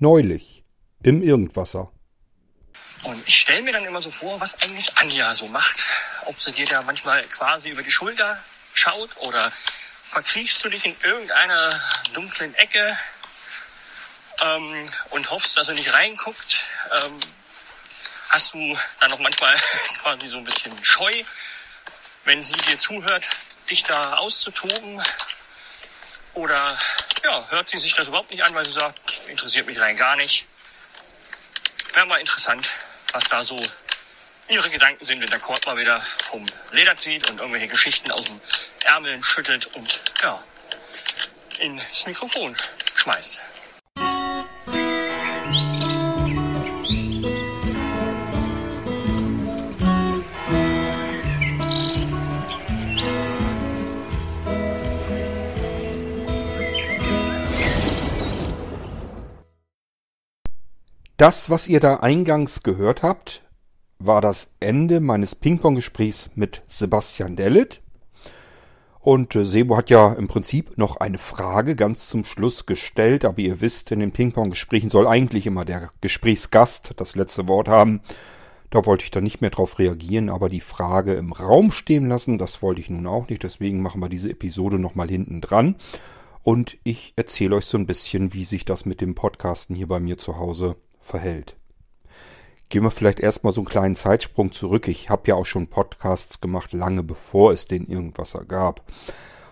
Neulich. Im Irgendwasser. Und ich stelle mir dann immer so vor, was eigentlich Anja so macht. Ob sie dir da manchmal quasi über die Schulter schaut oder verkriechst du dich in irgendeiner dunklen Ecke ähm, und hoffst, dass er nicht reinguckt. Ähm, hast du dann noch manchmal quasi so ein bisschen Scheu, wenn sie dir zuhört, dich da auszutoben? Oder ja, hört sie sich das überhaupt nicht an, weil sie sagt, interessiert mich rein gar nicht. Wäre mal interessant, was da so ihre Gedanken sind, wenn der Kord mal wieder vom Leder zieht und irgendwelche Geschichten aus dem Ärmel schüttelt und ja, ins Mikrofon schmeißt. Das, was ihr da eingangs gehört habt, war das Ende meines Ping-Pong-Gesprächs mit Sebastian Dellit. Und äh, Sebo hat ja im Prinzip noch eine Frage ganz zum Schluss gestellt, aber ihr wisst, in den Ping-Pong-Gesprächen soll eigentlich immer der Gesprächsgast das letzte Wort haben. Da wollte ich dann nicht mehr drauf reagieren, aber die Frage im Raum stehen lassen, das wollte ich nun auch nicht. Deswegen machen wir diese Episode nochmal hinten dran. Und ich erzähle euch so ein bisschen, wie sich das mit dem Podcasten hier bei mir zu Hause verhält. Gehen wir vielleicht erstmal so einen kleinen Zeitsprung zurück. Ich habe ja auch schon Podcasts gemacht, lange bevor es den irgendwas gab.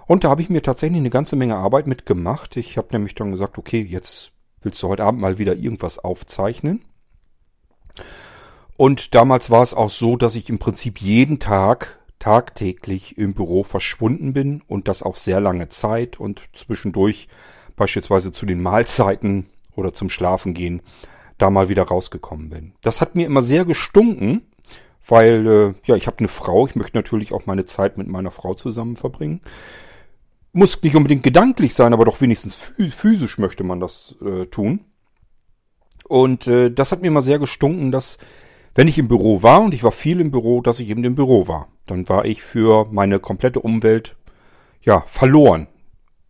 Und da habe ich mir tatsächlich eine ganze Menge Arbeit mitgemacht. Ich habe nämlich dann gesagt, okay, jetzt willst du heute Abend mal wieder irgendwas aufzeichnen. Und damals war es auch so, dass ich im Prinzip jeden Tag tagtäglich im Büro verschwunden bin und das auch sehr lange Zeit und zwischendurch beispielsweise zu den Mahlzeiten oder zum Schlafengehen da mal wieder rausgekommen bin. Das hat mir immer sehr gestunken, weil äh, ja, ich habe eine Frau, ich möchte natürlich auch meine Zeit mit meiner Frau zusammen verbringen. Muss nicht unbedingt gedanklich sein, aber doch wenigstens physisch möchte man das äh, tun. Und äh, das hat mir immer sehr gestunken, dass wenn ich im Büro war, und ich war viel im Büro, dass ich eben im Büro war. Dann war ich für meine komplette Umwelt ja verloren.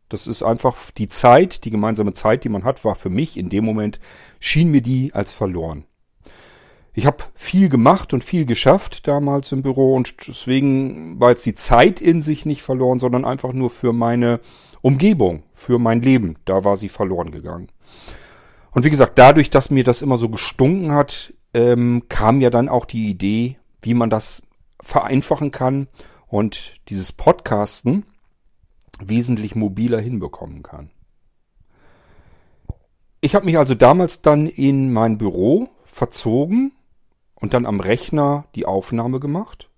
Das ist einfach die Zeit, die gemeinsame Zeit, die man hat, war für mich in dem Moment, schien mir die als verloren. Ich habe viel gemacht und viel geschafft damals im Büro und deswegen war jetzt die Zeit in sich nicht verloren, sondern einfach nur für meine Umgebung, für mein Leben. Da war sie verloren gegangen. Und wie gesagt, dadurch, dass mir das immer so gestunken hat, ähm, kam ja dann auch die Idee, wie man das vereinfachen kann und dieses Podcasten wesentlich mobiler hinbekommen kann. Ich habe mich also damals dann in mein Büro verzogen und dann am Rechner die Aufnahme gemacht.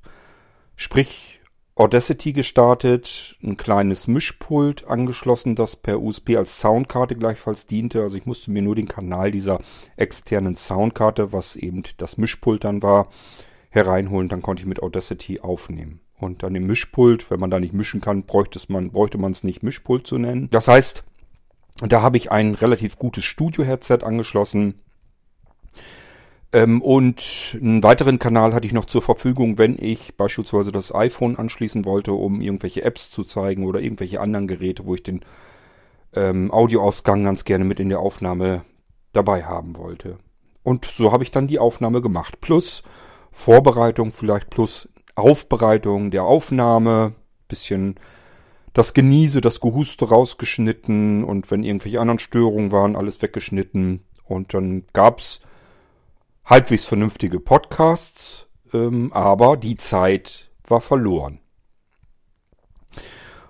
Sprich, Audacity gestartet, ein kleines Mischpult angeschlossen, das per USB als Soundkarte gleichfalls diente. Also ich musste mir nur den Kanal dieser externen Soundkarte, was eben das Mischpult dann war, hereinholen. Dann konnte ich mit Audacity aufnehmen. Und an dem Mischpult, wenn man da nicht mischen kann, bräuchte man bräuchte es nicht Mischpult zu nennen. Das heißt, da habe ich ein relativ gutes Studio-Headset angeschlossen. Ähm, und einen weiteren Kanal hatte ich noch zur Verfügung, wenn ich beispielsweise das iPhone anschließen wollte, um irgendwelche Apps zu zeigen oder irgendwelche anderen Geräte, wo ich den ähm, Audioausgang ganz gerne mit in der Aufnahme dabei haben wollte. Und so habe ich dann die Aufnahme gemacht. Plus Vorbereitung vielleicht, plus Aufbereitung der Aufnahme, bisschen das Geniese, das Gehuste rausgeschnitten und wenn irgendwelche anderen Störungen waren, alles weggeschnitten. Und dann gab's halbwegs vernünftige Podcasts, ähm, aber die Zeit war verloren.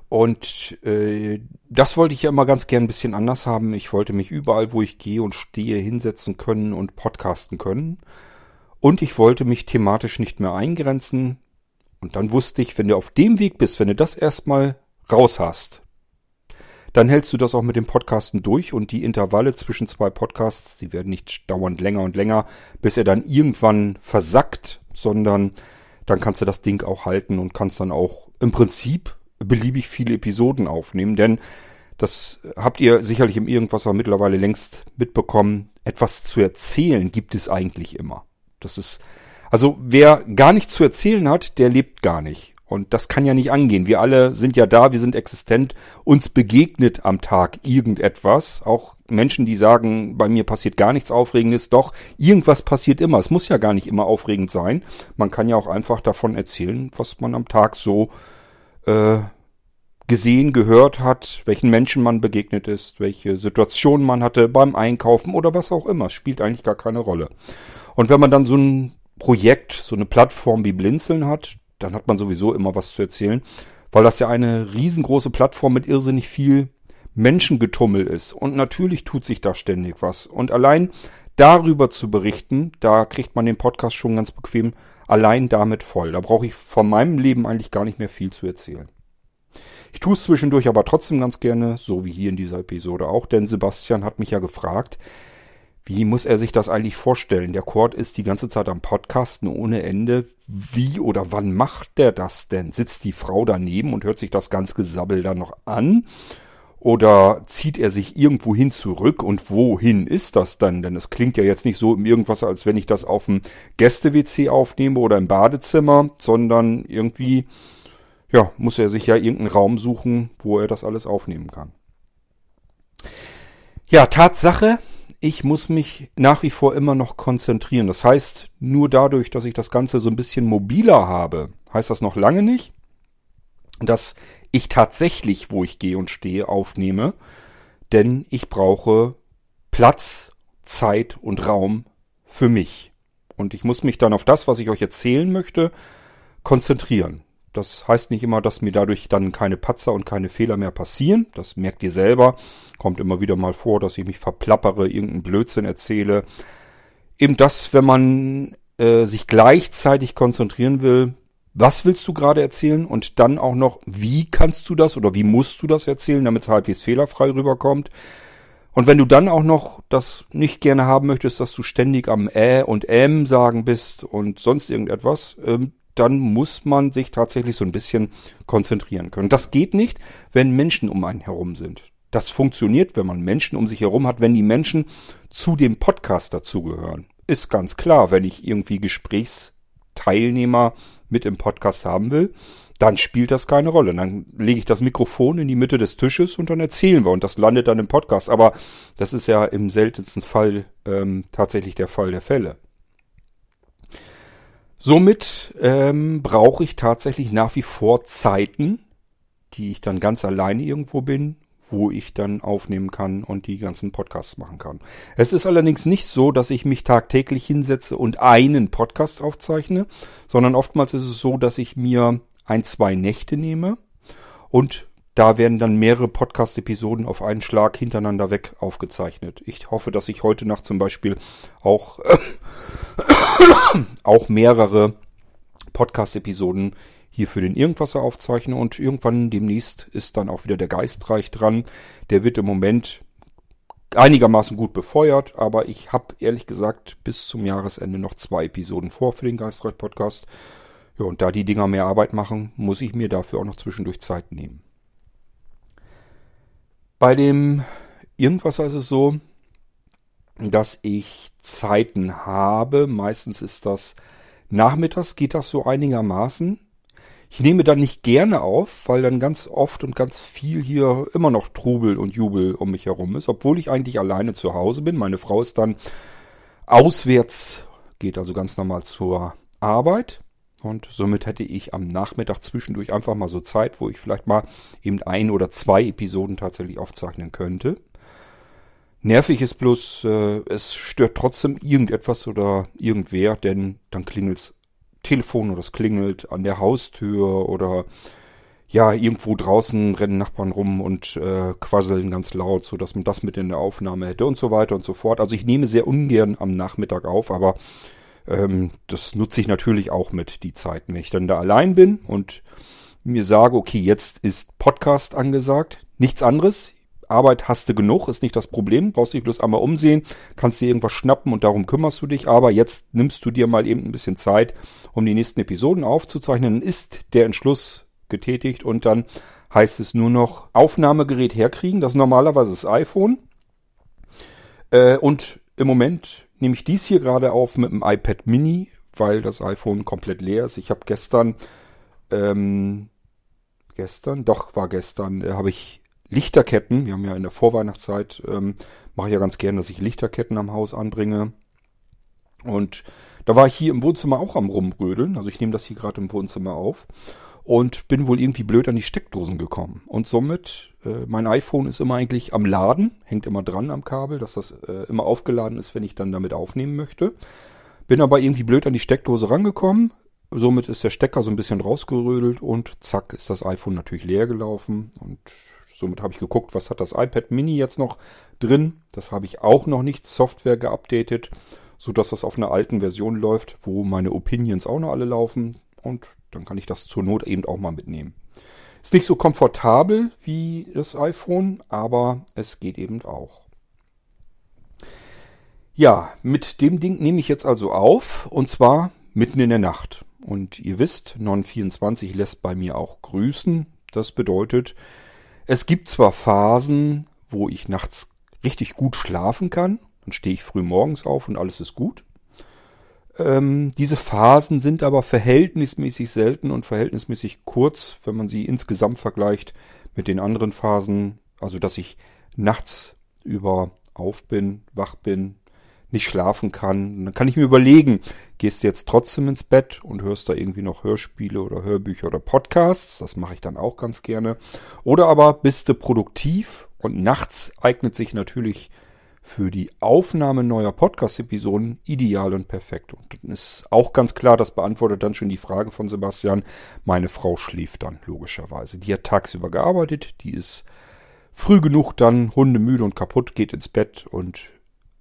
Und äh, das wollte ich ja immer ganz gern ein bisschen anders haben. Ich wollte mich überall, wo ich gehe und stehe, hinsetzen können und podcasten können. Und ich wollte mich thematisch nicht mehr eingrenzen. Und dann wusste ich, wenn du auf dem Weg bist, wenn du das erstmal raus hast, dann hältst du das auch mit dem Podcasten durch und die Intervalle zwischen zwei Podcasts, die werden nicht dauernd länger und länger, bis er dann irgendwann versackt, sondern dann kannst du das Ding auch halten und kannst dann auch im Prinzip beliebig viele Episoden aufnehmen, denn das habt ihr sicherlich im Irgendwasser mittlerweile längst mitbekommen. Etwas zu erzählen gibt es eigentlich immer. Das ist, also wer gar nichts zu erzählen hat, der lebt gar nicht. Und das kann ja nicht angehen. Wir alle sind ja da, wir sind existent. Uns begegnet am Tag irgendetwas. Auch Menschen, die sagen, bei mir passiert gar nichts Aufregendes. Doch, irgendwas passiert immer. Es muss ja gar nicht immer aufregend sein. Man kann ja auch einfach davon erzählen, was man am Tag so äh, gesehen, gehört hat, welchen Menschen man begegnet ist, welche Situation man hatte beim Einkaufen oder was auch immer. Spielt eigentlich gar keine Rolle. Und wenn man dann so ein Projekt, so eine Plattform wie Blinzeln hat, dann hat man sowieso immer was zu erzählen, weil das ja eine riesengroße Plattform mit irrsinnig viel Menschengetummel ist. Und natürlich tut sich da ständig was. Und allein darüber zu berichten, da kriegt man den Podcast schon ganz bequem allein damit voll. Da brauche ich von meinem Leben eigentlich gar nicht mehr viel zu erzählen. Ich tue es zwischendurch aber trotzdem ganz gerne, so wie hier in dieser Episode auch, denn Sebastian hat mich ja gefragt, wie muss er sich das eigentlich vorstellen? Der Cord ist die ganze Zeit am Podcasten ohne Ende. Wie oder wann macht der das denn? Sitzt die Frau daneben und hört sich das ganze Gesabbel dann noch an? Oder zieht er sich irgendwo hin zurück und wohin ist das dann? Denn es klingt ja jetzt nicht so Irgendwas, als wenn ich das auf dem Gäste-WC aufnehme oder im Badezimmer, sondern irgendwie, ja, muss er sich ja irgendeinen Raum suchen, wo er das alles aufnehmen kann. Ja, Tatsache, ich muss mich nach wie vor immer noch konzentrieren. Das heißt, nur dadurch, dass ich das Ganze so ein bisschen mobiler habe, heißt das noch lange nicht, dass ich tatsächlich, wo ich gehe und stehe, aufnehme. Denn ich brauche Platz, Zeit und Raum für mich. Und ich muss mich dann auf das, was ich euch erzählen möchte, konzentrieren. Das heißt nicht immer, dass mir dadurch dann keine Patzer und keine Fehler mehr passieren. Das merkt ihr selber. Kommt immer wieder mal vor, dass ich mich verplappere, irgendeinen Blödsinn erzähle. Eben das, wenn man äh, sich gleichzeitig konzentrieren will, was willst du gerade erzählen und dann auch noch, wie kannst du das oder wie musst du das erzählen, damit es halbwegs fehlerfrei rüberkommt. Und wenn du dann auch noch das nicht gerne haben möchtest, dass du ständig am Ä und M sagen bist und sonst irgendetwas, ähm, dann muss man sich tatsächlich so ein bisschen konzentrieren können. Das geht nicht, wenn Menschen um einen herum sind. Das funktioniert, wenn man Menschen um sich herum hat, wenn die Menschen zu dem Podcast dazugehören. Ist ganz klar, wenn ich irgendwie Gesprächsteilnehmer mit im Podcast haben will, dann spielt das keine Rolle. Dann lege ich das Mikrofon in die Mitte des Tisches und dann erzählen wir und das landet dann im Podcast. Aber das ist ja im seltensten Fall ähm, tatsächlich der Fall der Fälle. Somit ähm, brauche ich tatsächlich nach wie vor Zeiten, die ich dann ganz alleine irgendwo bin, wo ich dann aufnehmen kann und die ganzen Podcasts machen kann. Es ist allerdings nicht so, dass ich mich tagtäglich hinsetze und einen Podcast aufzeichne, sondern oftmals ist es so, dass ich mir ein, zwei Nächte nehme und da werden dann mehrere Podcast-Episoden auf einen Schlag hintereinander weg aufgezeichnet. Ich hoffe, dass ich heute Nacht zum Beispiel auch, äh, auch mehrere Podcast-Episoden hier für den Irgendwasser aufzeichne und irgendwann demnächst ist dann auch wieder der Geistreich dran. Der wird im Moment einigermaßen gut befeuert, aber ich habe ehrlich gesagt bis zum Jahresende noch zwei Episoden vor für den Geistreich Podcast. Ja, und da die Dinger mehr Arbeit machen, muss ich mir dafür auch noch zwischendurch Zeit nehmen. Bei dem Irgendwasser ist es so, dass ich Zeiten habe. Meistens ist das nachmittags, geht das so einigermaßen. Ich nehme dann nicht gerne auf, weil dann ganz oft und ganz viel hier immer noch Trubel und Jubel um mich herum ist, obwohl ich eigentlich alleine zu Hause bin. Meine Frau ist dann auswärts, geht also ganz normal zur Arbeit. Und somit hätte ich am Nachmittag zwischendurch einfach mal so Zeit, wo ich vielleicht mal eben ein oder zwei Episoden tatsächlich aufzeichnen könnte. Nervig ist bloß, äh, es stört trotzdem irgendetwas oder irgendwer, denn dann klingelt's Telefon oder es klingelt an der Haustür oder ja, irgendwo draußen rennen Nachbarn rum und äh, quasseln ganz laut, so dass man das mit in der Aufnahme hätte und so weiter und so fort. Also ich nehme sehr ungern am Nachmittag auf, aber ähm, das nutze ich natürlich auch mit die Zeiten, wenn ich dann da allein bin und mir sage, okay, jetzt ist Podcast angesagt, nichts anderes. Arbeit hast du genug, ist nicht das Problem. Brauchst dich bloß einmal umsehen, kannst dir irgendwas schnappen und darum kümmerst du dich. Aber jetzt nimmst du dir mal eben ein bisschen Zeit, um die nächsten Episoden aufzuzeichnen. Dann ist der Entschluss getätigt und dann heißt es nur noch Aufnahmegerät herkriegen. Das ist normalerweise das iPhone. Äh, und im Moment nehme ich dies hier gerade auf mit dem iPad Mini, weil das iPhone komplett leer ist. Ich habe gestern ähm, gestern, doch war gestern, äh, habe ich Lichterketten. Wir haben ja in der Vorweihnachtszeit, ähm, mache ich ja ganz gern, dass ich Lichterketten am Haus anbringe. Und da war ich hier im Wohnzimmer auch am Rumrödeln. Also ich nehme das hier gerade im Wohnzimmer auf. Und bin wohl irgendwie blöd an die Steckdosen gekommen. Und somit, äh, mein iPhone ist immer eigentlich am Laden, hängt immer dran am Kabel, dass das äh, immer aufgeladen ist, wenn ich dann damit aufnehmen möchte. Bin aber irgendwie blöd an die Steckdose rangekommen. Somit ist der Stecker so ein bisschen rausgerödelt und zack ist das iPhone natürlich leer gelaufen. Und somit habe ich geguckt, was hat das iPad Mini jetzt noch drin. Das habe ich auch noch nicht Software geupdatet so dass das auf einer alten Version läuft, wo meine Opinions auch noch alle laufen und dann kann ich das zur Not eben auch mal mitnehmen. Ist nicht so komfortabel wie das iPhone, aber es geht eben auch. Ja, mit dem Ding nehme ich jetzt also auf und zwar mitten in der Nacht. Und ihr wisst, 924 lässt bei mir auch grüßen. Das bedeutet, es gibt zwar Phasen, wo ich nachts richtig gut schlafen kann dann stehe ich früh morgens auf und alles ist gut. Ähm, diese Phasen sind aber verhältnismäßig selten und verhältnismäßig kurz, wenn man sie insgesamt vergleicht mit den anderen Phasen. Also, dass ich nachts über auf bin, wach bin, nicht schlafen kann. Dann kann ich mir überlegen, gehst du jetzt trotzdem ins Bett und hörst da irgendwie noch Hörspiele oder Hörbücher oder Podcasts. Das mache ich dann auch ganz gerne. Oder aber bist du produktiv und nachts eignet sich natürlich für die Aufnahme neuer Podcast-Episoden ideal und perfekt. Und dann ist auch ganz klar, das beantwortet dann schon die Frage von Sebastian. Meine Frau schläft dann logischerweise. Die hat tagsüber gearbeitet, die ist früh genug dann hundemüde und kaputt, geht ins Bett und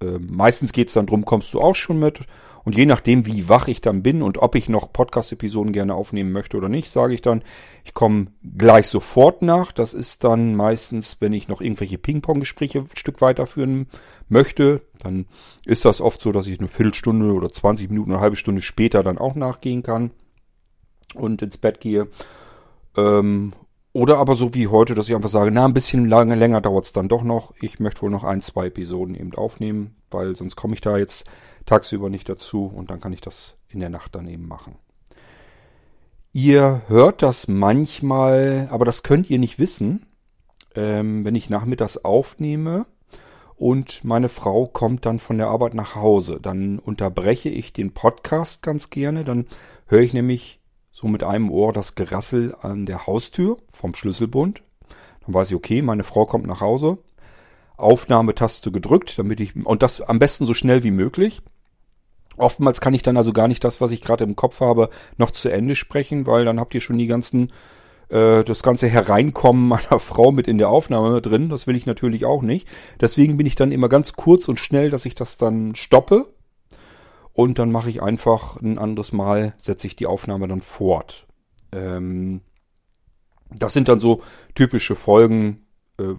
äh, meistens geht es dann drum, kommst du auch schon mit und je nachdem, wie wach ich dann bin und ob ich noch Podcast-Episoden gerne aufnehmen möchte oder nicht, sage ich dann, ich komme gleich sofort nach. Das ist dann meistens, wenn ich noch irgendwelche Ping-Pong-Gespräche ein Stück weiterführen möchte, dann ist das oft so, dass ich eine Viertelstunde oder 20 Minuten, eine halbe Stunde später dann auch nachgehen kann und ins Bett gehe. Ähm, oder aber so wie heute, dass ich einfach sage, na, ein bisschen lange, länger dauert es dann doch noch. Ich möchte wohl noch ein, zwei Episoden eben aufnehmen, weil sonst komme ich da jetzt tagsüber nicht dazu und dann kann ich das in der Nacht daneben machen. Ihr hört das manchmal, aber das könnt ihr nicht wissen, ähm, wenn ich nachmittags aufnehme und meine Frau kommt dann von der Arbeit nach Hause. Dann unterbreche ich den Podcast ganz gerne, dann höre ich nämlich so mit einem Ohr das Gerassel an der Haustür vom Schlüsselbund. Dann weiß ich, okay, meine Frau kommt nach Hause. Aufnahmetaste gedrückt, damit ich, und das am besten so schnell wie möglich. Oftmals kann ich dann also gar nicht das, was ich gerade im Kopf habe, noch zu Ende sprechen, weil dann habt ihr schon die ganzen, äh, das ganze Hereinkommen meiner Frau mit in der Aufnahme drin. Das will ich natürlich auch nicht. Deswegen bin ich dann immer ganz kurz und schnell, dass ich das dann stoppe und dann mache ich einfach ein anderes Mal, setze ich die Aufnahme dann fort. Ähm, das sind dann so typische Folgen, äh,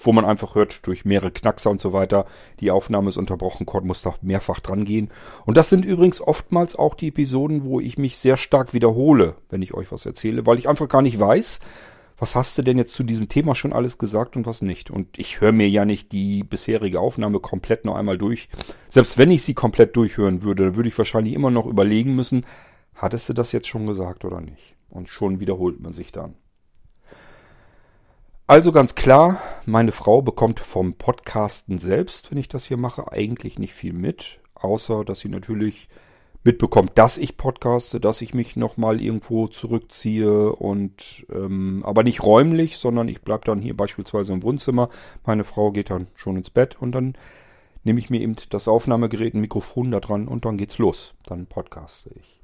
wo man einfach hört, durch mehrere Knackser und so weiter, die Aufnahme ist unterbrochen, Cord muss da mehrfach dran gehen. Und das sind übrigens oftmals auch die Episoden, wo ich mich sehr stark wiederhole, wenn ich euch was erzähle, weil ich einfach gar nicht weiß, was hast du denn jetzt zu diesem Thema schon alles gesagt und was nicht? Und ich höre mir ja nicht die bisherige Aufnahme komplett noch einmal durch. Selbst wenn ich sie komplett durchhören würde, würde ich wahrscheinlich immer noch überlegen müssen, hattest du das jetzt schon gesagt oder nicht? Und schon wiederholt man sich dann. Also ganz klar, meine Frau bekommt vom Podcasten selbst, wenn ich das hier mache, eigentlich nicht viel mit, außer dass sie natürlich mitbekommt, dass ich podcaste, dass ich mich nochmal irgendwo zurückziehe und ähm, aber nicht räumlich, sondern ich bleib dann hier beispielsweise im Wohnzimmer. Meine Frau geht dann schon ins Bett und dann nehme ich mir eben das Aufnahmegerät, ein Mikrofon da dran und dann geht's los. Dann podcaste ich.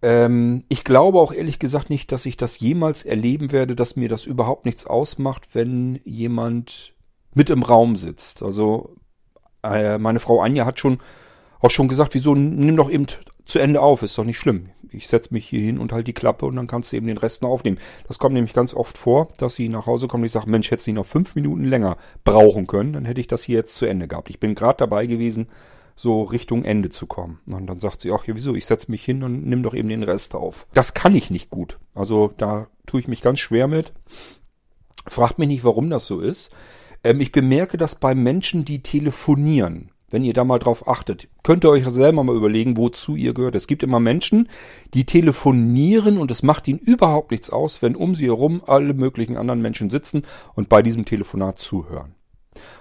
Ähm, ich glaube auch ehrlich gesagt nicht, dass ich das jemals erleben werde, dass mir das überhaupt nichts ausmacht, wenn jemand mit im Raum sitzt. Also äh, meine Frau Anja hat schon auch schon gesagt, wieso nimm doch eben zu Ende auf, ist doch nicht schlimm. Ich setze mich hier hin und halt die Klappe und dann kannst du eben den Rest noch aufnehmen. Das kommt nämlich ganz oft vor, dass sie nach Hause kommen und ich sage, Mensch, hätte sie noch fünf Minuten länger brauchen können, dann hätte ich das hier jetzt zu Ende gehabt. Ich bin gerade dabei gewesen, so Richtung Ende zu kommen. Und dann sagt sie, ach ja, wieso, ich setze mich hin und nimm doch eben den Rest auf. Das kann ich nicht gut. Also da tue ich mich ganz schwer mit. Fragt mich nicht, warum das so ist. Ähm, ich bemerke das bei Menschen, die telefonieren wenn ihr da mal drauf achtet, könnt ihr euch selber mal überlegen, wozu ihr gehört. Es gibt immer Menschen, die telefonieren und es macht ihnen überhaupt nichts aus, wenn um sie herum alle möglichen anderen Menschen sitzen und bei diesem Telefonat zuhören.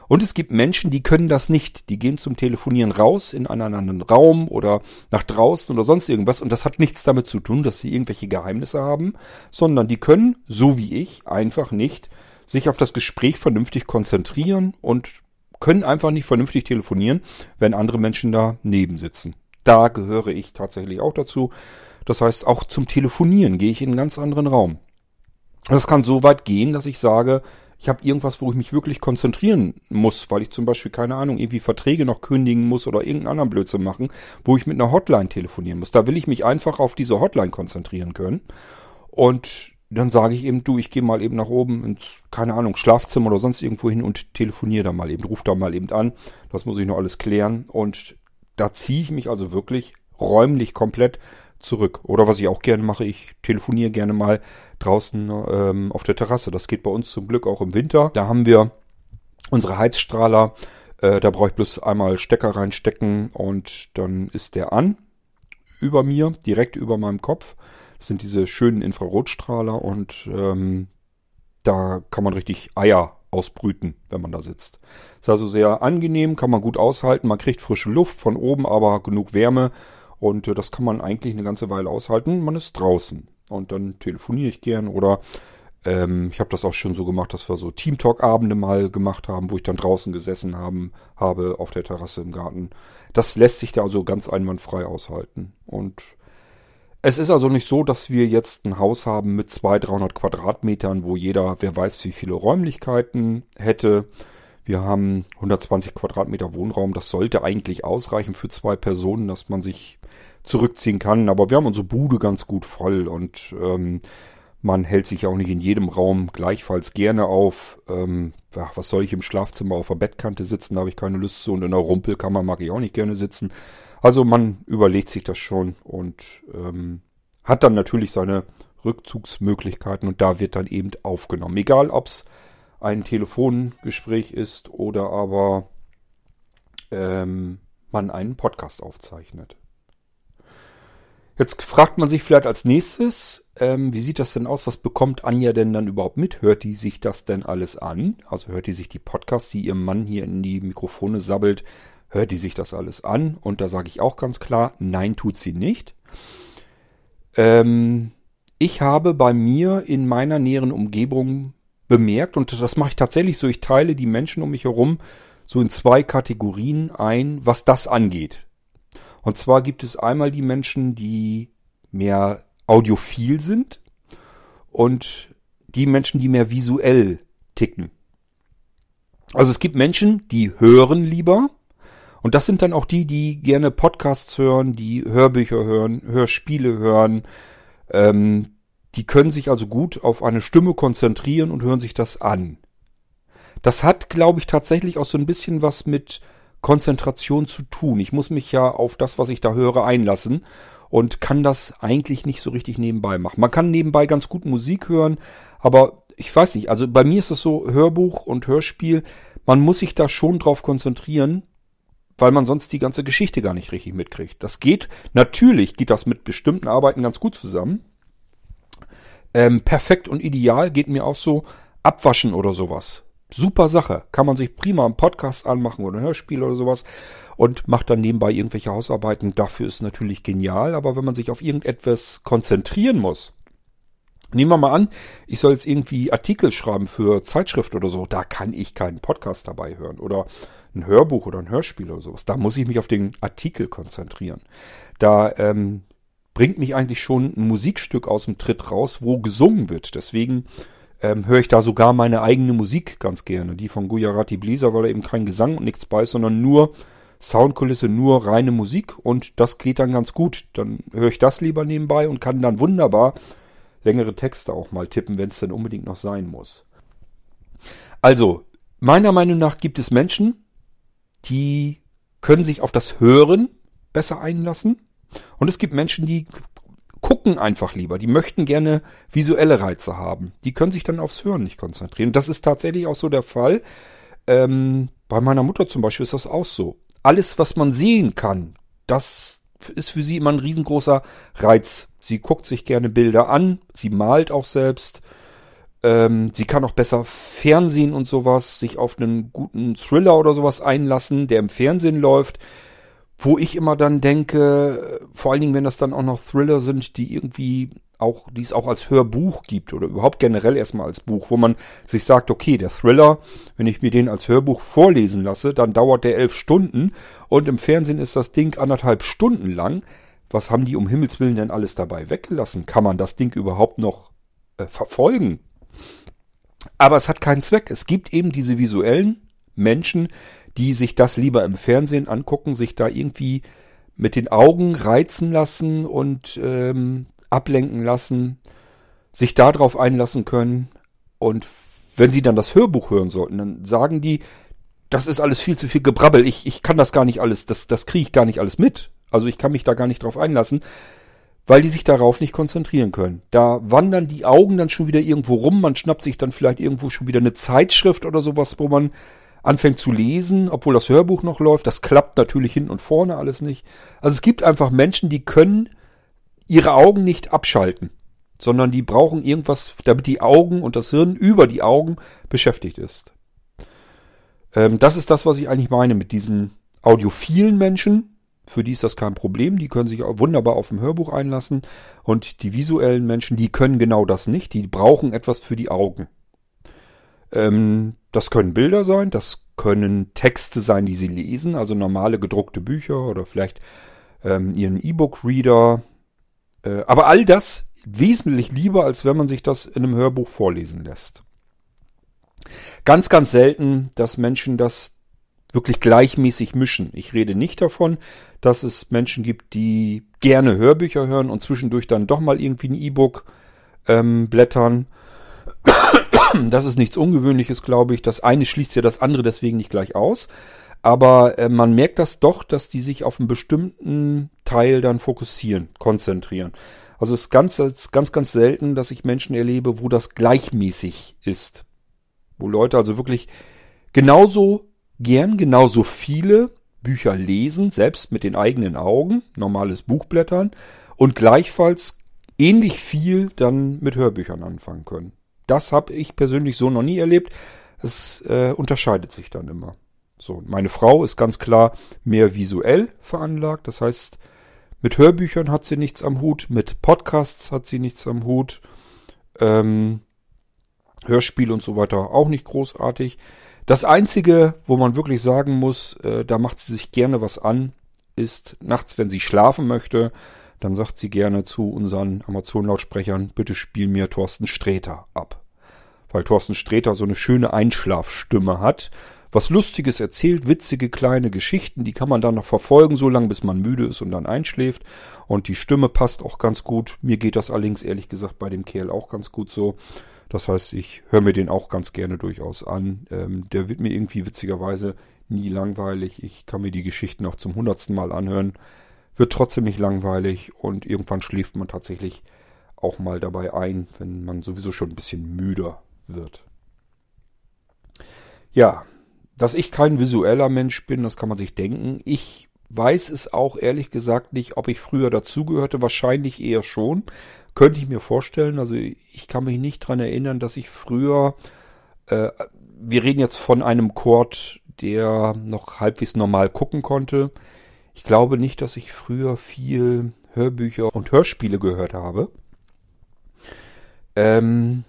Und es gibt Menschen, die können das nicht. Die gehen zum Telefonieren raus in einen anderen Raum oder nach draußen oder sonst irgendwas. Und das hat nichts damit zu tun, dass sie irgendwelche Geheimnisse haben, sondern die können, so wie ich, einfach nicht sich auf das Gespräch vernünftig konzentrieren und können einfach nicht vernünftig telefonieren, wenn andere Menschen da neben sitzen. Da gehöre ich tatsächlich auch dazu. Das heißt, auch zum Telefonieren gehe ich in einen ganz anderen Raum. Das kann so weit gehen, dass ich sage, ich habe irgendwas, wo ich mich wirklich konzentrieren muss, weil ich zum Beispiel, keine Ahnung, irgendwie Verträge noch kündigen muss oder irgendeinen anderen Blödsinn machen, wo ich mit einer Hotline telefonieren muss. Da will ich mich einfach auf diese Hotline konzentrieren können. Und dann sage ich eben, du, ich gehe mal eben nach oben ins, keine Ahnung, Schlafzimmer oder sonst irgendwo hin und telefoniere da mal eben, ruf da mal eben an. Das muss ich noch alles klären. Und da ziehe ich mich also wirklich räumlich komplett zurück. Oder was ich auch gerne mache, ich telefoniere gerne mal draußen ähm, auf der Terrasse. Das geht bei uns zum Glück auch im Winter. Da haben wir unsere Heizstrahler. Äh, da brauche ich bloß einmal Stecker reinstecken und dann ist der an. Über mir, direkt über meinem Kopf. Das sind diese schönen Infrarotstrahler und ähm, da kann man richtig Eier ausbrüten, wenn man da sitzt. Ist also sehr angenehm, kann man gut aushalten. Man kriegt frische Luft von oben, aber genug Wärme. Und äh, das kann man eigentlich eine ganze Weile aushalten. Man ist draußen. Und dann telefoniere ich gern oder ähm, ich habe das auch schon so gemacht, dass wir so Teamtalk-Abende mal gemacht haben, wo ich dann draußen gesessen haben, habe auf der Terrasse im Garten. Das lässt sich da also ganz einwandfrei aushalten. Und es ist also nicht so, dass wir jetzt ein Haus haben mit 200, 300 Quadratmetern, wo jeder, wer weiß, wie viele Räumlichkeiten hätte. Wir haben 120 Quadratmeter Wohnraum. Das sollte eigentlich ausreichen für zwei Personen, dass man sich zurückziehen kann. Aber wir haben unsere Bude ganz gut voll und ähm, man hält sich auch nicht in jedem Raum gleichfalls gerne auf. Ähm, ja, was soll ich im Schlafzimmer auf der Bettkante sitzen? Da habe ich keine Lust zu. Und in der Rumpelkammer mag ich auch nicht gerne sitzen. Also man überlegt sich das schon und ähm, hat dann natürlich seine Rückzugsmöglichkeiten und da wird dann eben aufgenommen. Egal ob es ein Telefongespräch ist oder aber ähm, man einen Podcast aufzeichnet. Jetzt fragt man sich vielleicht als nächstes, ähm, wie sieht das denn aus? Was bekommt Anja denn dann überhaupt mit? Hört die sich das denn alles an? Also hört die sich die Podcasts, die ihr Mann hier in die Mikrofone sabbelt, hört die sich das alles an? Und da sage ich auch ganz klar, nein, tut sie nicht. Ähm, ich habe bei mir in meiner näheren Umgebung bemerkt, und das mache ich tatsächlich so, ich teile die Menschen um mich herum so in zwei Kategorien ein, was das angeht. Und zwar gibt es einmal die Menschen, die mehr audiophil sind und die Menschen, die mehr visuell ticken. Also es gibt Menschen, die hören lieber. Und das sind dann auch die, die gerne Podcasts hören, die Hörbücher hören, Hörspiele hören. Ähm, die können sich also gut auf eine Stimme konzentrieren und hören sich das an. Das hat, glaube ich, tatsächlich auch so ein bisschen was mit Konzentration zu tun. Ich muss mich ja auf das, was ich da höre, einlassen und kann das eigentlich nicht so richtig nebenbei machen. Man kann nebenbei ganz gut Musik hören, aber ich weiß nicht, also bei mir ist es so Hörbuch und Hörspiel, man muss sich da schon drauf konzentrieren, weil man sonst die ganze Geschichte gar nicht richtig mitkriegt. Das geht, natürlich geht das mit bestimmten Arbeiten ganz gut zusammen. Ähm, perfekt und ideal geht mir auch so abwaschen oder sowas. Super Sache. Kann man sich prima einen Podcast anmachen oder ein Hörspiel oder sowas und macht dann nebenbei irgendwelche Hausarbeiten. Dafür ist natürlich genial, aber wenn man sich auf irgendetwas konzentrieren muss, Nehmen wir mal an, ich soll jetzt irgendwie Artikel schreiben für Zeitschrift oder so, da kann ich keinen Podcast dabei hören oder ein Hörbuch oder ein Hörspiel oder sowas. Da muss ich mich auf den Artikel konzentrieren. Da ähm, bringt mich eigentlich schon ein Musikstück aus dem Tritt raus, wo gesungen wird. Deswegen ähm, höre ich da sogar meine eigene Musik ganz gerne. Die von Gujarati Blizzard, weil da eben kein Gesang und nichts bei ist, sondern nur Soundkulisse, nur reine Musik und das geht dann ganz gut. Dann höre ich das lieber nebenbei und kann dann wunderbar längere Texte auch mal tippen, wenn es dann unbedingt noch sein muss. Also, meiner Meinung nach gibt es Menschen, die können sich auf das Hören besser einlassen. Und es gibt Menschen, die gucken einfach lieber. Die möchten gerne visuelle Reize haben. Die können sich dann aufs Hören nicht konzentrieren. Das ist tatsächlich auch so der Fall. Ähm, bei meiner Mutter zum Beispiel ist das auch so. alles, was man sehen kann, das ist für sie immer ein riesengroßer Reiz. Sie guckt sich gerne Bilder an, sie malt auch selbst. Ähm, sie kann auch besser Fernsehen und sowas, sich auf einen guten Thriller oder sowas einlassen, der im Fernsehen läuft. Wo ich immer dann denke, vor allen Dingen, wenn das dann auch noch Thriller sind, die irgendwie auch, die es auch als Hörbuch gibt oder überhaupt generell erstmal als Buch, wo man sich sagt, okay, der Thriller, wenn ich mir den als Hörbuch vorlesen lasse, dann dauert der elf Stunden und im Fernsehen ist das Ding anderthalb Stunden lang. Was haben die um Himmels Willen denn alles dabei weggelassen? Kann man das Ding überhaupt noch äh, verfolgen? Aber es hat keinen Zweck. Es gibt eben diese visuellen Menschen, die sich das lieber im Fernsehen angucken, sich da irgendwie mit den Augen reizen lassen und ähm, ablenken lassen, sich darauf einlassen können. Und wenn sie dann das Hörbuch hören sollten, dann sagen die, das ist alles viel zu viel Gebrabbel. Ich, ich kann das gar nicht alles, das, das kriege ich gar nicht alles mit. Also ich kann mich da gar nicht drauf einlassen, weil die sich darauf nicht konzentrieren können. Da wandern die Augen dann schon wieder irgendwo rum. Man schnappt sich dann vielleicht irgendwo schon wieder eine Zeitschrift oder sowas, wo man anfängt zu lesen, obwohl das Hörbuch noch läuft. Das klappt natürlich hinten und vorne alles nicht. Also es gibt einfach Menschen, die können ihre Augen nicht abschalten, sondern die brauchen irgendwas, damit die Augen und das Hirn über die Augen beschäftigt ist. Ähm, das ist das, was ich eigentlich meine mit diesen audiophilen Menschen. Für die ist das kein Problem. Die können sich wunderbar auf dem Hörbuch einlassen. Und die visuellen Menschen, die können genau das nicht. Die brauchen etwas für die Augen. Ähm, das können Bilder sein, das können Texte sein, die sie lesen, also normale gedruckte Bücher oder vielleicht ähm, ihren E-Book-Reader. Äh, aber all das wesentlich lieber, als wenn man sich das in einem Hörbuch vorlesen lässt. Ganz, ganz selten, dass Menschen das wirklich gleichmäßig mischen. Ich rede nicht davon, dass es Menschen gibt, die gerne Hörbücher hören und zwischendurch dann doch mal irgendwie ein E-Book ähm, blättern das ist nichts Ungewöhnliches, glaube ich. Das eine schließt ja das andere deswegen nicht gleich aus. Aber äh, man merkt das doch, dass die sich auf einen bestimmten Teil dann fokussieren, konzentrieren. Also es ist ganz, ganz, ganz selten, dass ich Menschen erlebe, wo das gleichmäßig ist. Wo Leute also wirklich genauso gern, genauso viele Bücher lesen, selbst mit den eigenen Augen, normales Buchblättern und gleichfalls ähnlich viel dann mit Hörbüchern anfangen können. Das habe ich persönlich so noch nie erlebt. Es äh, unterscheidet sich dann immer. So, meine Frau ist ganz klar mehr visuell veranlagt. Das heißt, mit Hörbüchern hat sie nichts am Hut, mit Podcasts hat sie nichts am Hut. Ähm, Hörspiel und so weiter auch nicht großartig. Das Einzige, wo man wirklich sagen muss, äh, da macht sie sich gerne was an, ist nachts, wenn sie schlafen möchte, dann sagt sie gerne zu unseren Amazon-Lautsprechern, bitte spiel mir Thorsten Sträter ab. Weil Thorsten Sträter so eine schöne Einschlafstimme hat, was Lustiges erzählt, witzige kleine Geschichten, die kann man dann noch verfolgen, so lange bis man müde ist und dann einschläft. Und die Stimme passt auch ganz gut. Mir geht das allerdings ehrlich gesagt bei dem Kerl auch ganz gut so. Das heißt, ich höre mir den auch ganz gerne durchaus an. Ähm, der wird mir irgendwie witzigerweise nie langweilig. Ich kann mir die Geschichten auch zum hundertsten Mal anhören wird trotzdem nicht langweilig und irgendwann schläft man tatsächlich auch mal dabei ein, wenn man sowieso schon ein bisschen müder wird. Ja, dass ich kein visueller Mensch bin, das kann man sich denken. Ich weiß es auch ehrlich gesagt nicht, ob ich früher dazugehörte. Wahrscheinlich eher schon. Könnte ich mir vorstellen. Also ich kann mich nicht dran erinnern, dass ich früher, äh, wir reden jetzt von einem Chord, der noch halbwegs normal gucken konnte. Ich glaube nicht, dass ich früher viel Hörbücher und Hörspiele gehört habe. Ähm,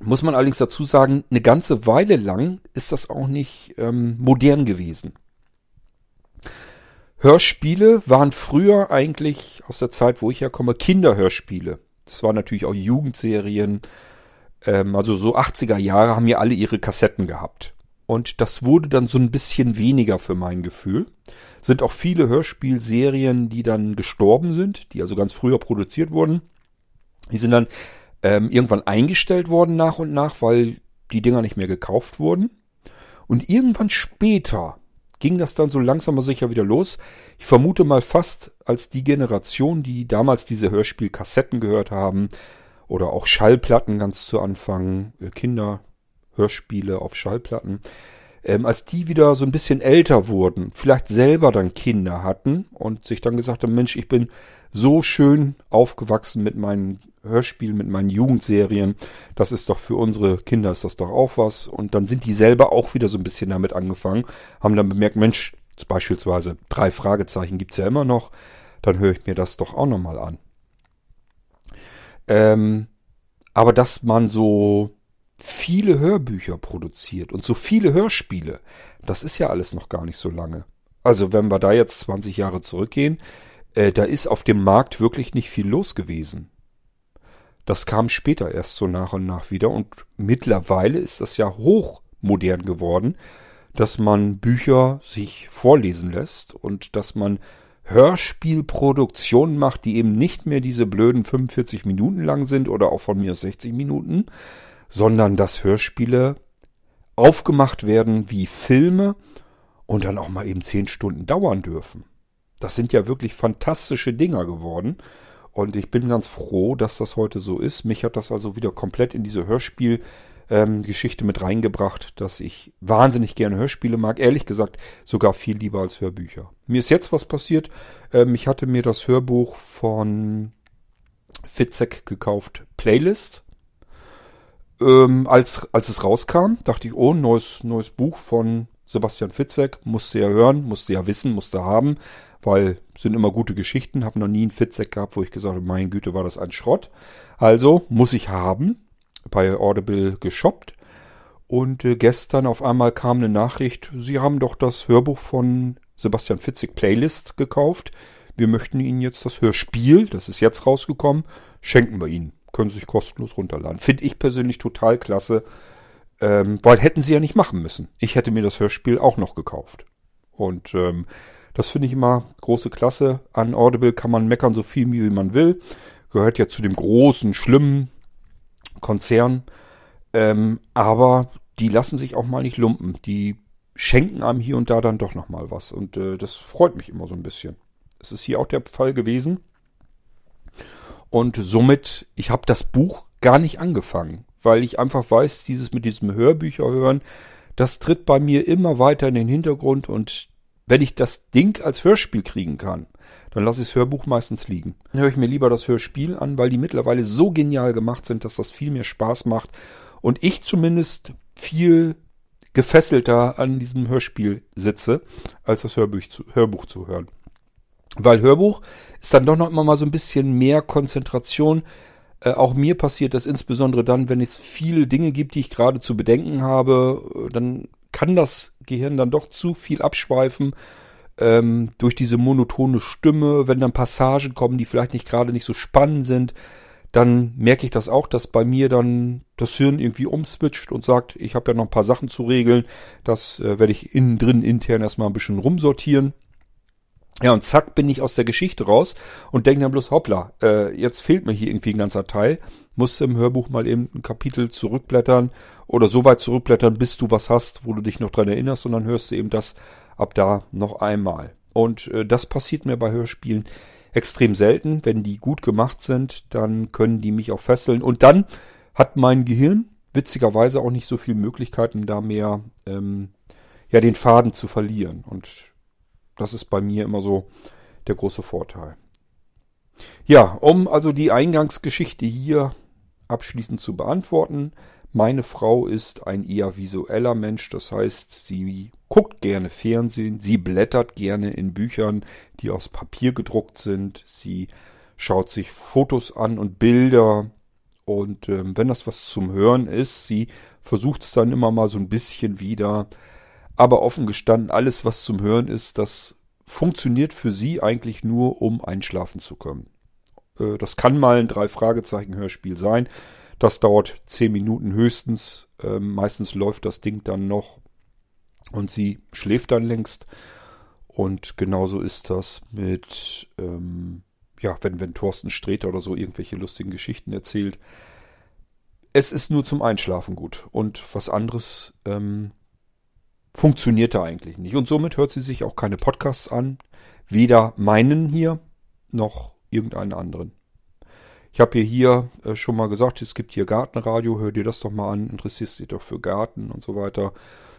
muss man allerdings dazu sagen, eine ganze Weile lang ist das auch nicht ähm, modern gewesen. Hörspiele waren früher eigentlich aus der Zeit, wo ich herkomme, Kinderhörspiele. Das waren natürlich auch Jugendserien. Ähm, also so 80er Jahre haben ja alle ihre Kassetten gehabt. Und das wurde dann so ein bisschen weniger für mein Gefühl. Sind auch viele Hörspielserien, die dann gestorben sind, die also ganz früher produziert wurden. Die sind dann ähm, irgendwann eingestellt worden nach und nach, weil die Dinger nicht mehr gekauft wurden. Und irgendwann später ging das dann so langsam aber sicher wieder los. Ich vermute mal fast als die Generation, die damals diese Hörspielkassetten gehört haben oder auch Schallplatten ganz zu Anfang, äh, Kinder Hörspiele auf Schallplatten. Ähm, als die wieder so ein bisschen älter wurden, vielleicht selber dann Kinder hatten und sich dann gesagt haben, Mensch, ich bin so schön aufgewachsen mit meinen Hörspielen, mit meinen Jugendserien. Das ist doch für unsere Kinder ist das doch auch was. Und dann sind die selber auch wieder so ein bisschen damit angefangen, haben dann bemerkt, Mensch, beispielsweise drei Fragezeichen gibt's ja immer noch, dann höre ich mir das doch auch nochmal an. Ähm, aber dass man so viele Hörbücher produziert und so viele Hörspiele, das ist ja alles noch gar nicht so lange. Also wenn wir da jetzt 20 Jahre zurückgehen, äh, da ist auf dem Markt wirklich nicht viel los gewesen. Das kam später erst so nach und nach wieder und mittlerweile ist das ja hochmodern geworden, dass man Bücher sich vorlesen lässt und dass man Hörspielproduktionen macht, die eben nicht mehr diese blöden 45 Minuten lang sind oder auch von mir 60 Minuten, sondern dass Hörspiele aufgemacht werden wie Filme und dann auch mal eben 10 Stunden dauern dürfen. Das sind ja wirklich fantastische Dinger geworden. Und ich bin ganz froh, dass das heute so ist. Mich hat das also wieder komplett in diese Hörspielgeschichte ähm, mit reingebracht, dass ich wahnsinnig gerne Hörspiele mag. Ehrlich gesagt, sogar viel lieber als Hörbücher. Mir ist jetzt was passiert. Ähm, ich hatte mir das Hörbuch von Fitzek gekauft, Playlist. Ähm, als, als es rauskam, dachte ich, oh, neues, neues Buch von Sebastian Fitzek. Musste ja hören, musste ja wissen, musste haben weil sind immer gute Geschichten. Habe noch nie einen Fitzek gehabt, wo ich gesagt habe, mein Güte, war das ein Schrott. Also muss ich haben. Bei Audible geshoppt. Und äh, gestern auf einmal kam eine Nachricht, Sie haben doch das Hörbuch von Sebastian Fitzek Playlist gekauft. Wir möchten Ihnen jetzt das Hörspiel, das ist jetzt rausgekommen, schenken wir Ihnen. Können Sie sich kostenlos runterladen. Finde ich persönlich total klasse, ähm, weil hätten Sie ja nicht machen müssen. Ich hätte mir das Hörspiel auch noch gekauft. Und ähm, das finde ich immer große Klasse. An Audible kann man meckern so viel wie man will. Gehört ja zu dem großen, schlimmen Konzern. Ähm, aber die lassen sich auch mal nicht lumpen. Die schenken einem hier und da dann doch nochmal was. Und äh, das freut mich immer so ein bisschen. Es ist hier auch der Fall gewesen. Und somit, ich habe das Buch gar nicht angefangen, weil ich einfach weiß, dieses mit diesem Hörbücher hören, das tritt bei mir immer weiter in den Hintergrund und wenn ich das Ding als Hörspiel kriegen kann, dann lasse ich das Hörbuch meistens liegen. Dann höre ich mir lieber das Hörspiel an, weil die mittlerweile so genial gemacht sind, dass das viel mehr Spaß macht und ich zumindest viel gefesselter an diesem Hörspiel sitze, als das Hörbuch zu, Hörbuch zu hören. Weil Hörbuch ist dann doch noch immer mal so ein bisschen mehr Konzentration. Äh, auch mir passiert das insbesondere dann, wenn es viele Dinge gibt, die ich gerade zu bedenken habe, dann kann das Gehirn dann doch zu viel abschweifen ähm, durch diese monotone Stimme. Wenn dann Passagen kommen, die vielleicht nicht gerade nicht so spannend sind, dann merke ich das auch, dass bei mir dann das Hirn irgendwie umswitcht und sagt, ich habe ja noch ein paar Sachen zu regeln. Das äh, werde ich innen drin intern erstmal ein bisschen rumsortieren. Ja, und zack, bin ich aus der Geschichte raus und denke dann bloß, hoppla, äh, jetzt fehlt mir hier irgendwie ein ganzer Teil. Musst im Hörbuch mal eben ein Kapitel zurückblättern oder so weit zurückblättern, bis du was hast, wo du dich noch dran erinnerst und dann hörst du eben das ab da noch einmal. Und äh, das passiert mir bei Hörspielen extrem selten. Wenn die gut gemacht sind, dann können die mich auch fesseln. Und dann hat mein Gehirn witzigerweise auch nicht so viele Möglichkeiten, da mehr ähm, ja den Faden zu verlieren. Und das ist bei mir immer so der große Vorteil. Ja, um also die Eingangsgeschichte hier abschließend zu beantworten. Meine Frau ist ein eher visueller Mensch, das heißt, sie guckt gerne Fernsehen, sie blättert gerne in Büchern, die aus Papier gedruckt sind, sie schaut sich Fotos an und Bilder und ähm, wenn das was zum Hören ist, sie versucht es dann immer mal so ein bisschen wieder aber offen gestanden, alles, was zum Hören ist, das funktioniert für sie eigentlich nur, um einschlafen zu können. Äh, das kann mal ein Drei-Fragezeichen-Hörspiel sein. Das dauert zehn Minuten höchstens. Ähm, meistens läuft das Ding dann noch und sie schläft dann längst. Und genauso ist das mit, ähm, ja, wenn, wenn Thorsten Sträter oder so irgendwelche lustigen Geschichten erzählt. Es ist nur zum Einschlafen gut. Und was anderes ähm, funktionierte eigentlich nicht. Und somit hört sie sich auch keine Podcasts an. Weder meinen hier noch irgendeinen anderen. Ich habe hier, hier äh, schon mal gesagt, es gibt hier Gartenradio, hör dir das doch mal an, interessierst dich doch für Garten und so weiter.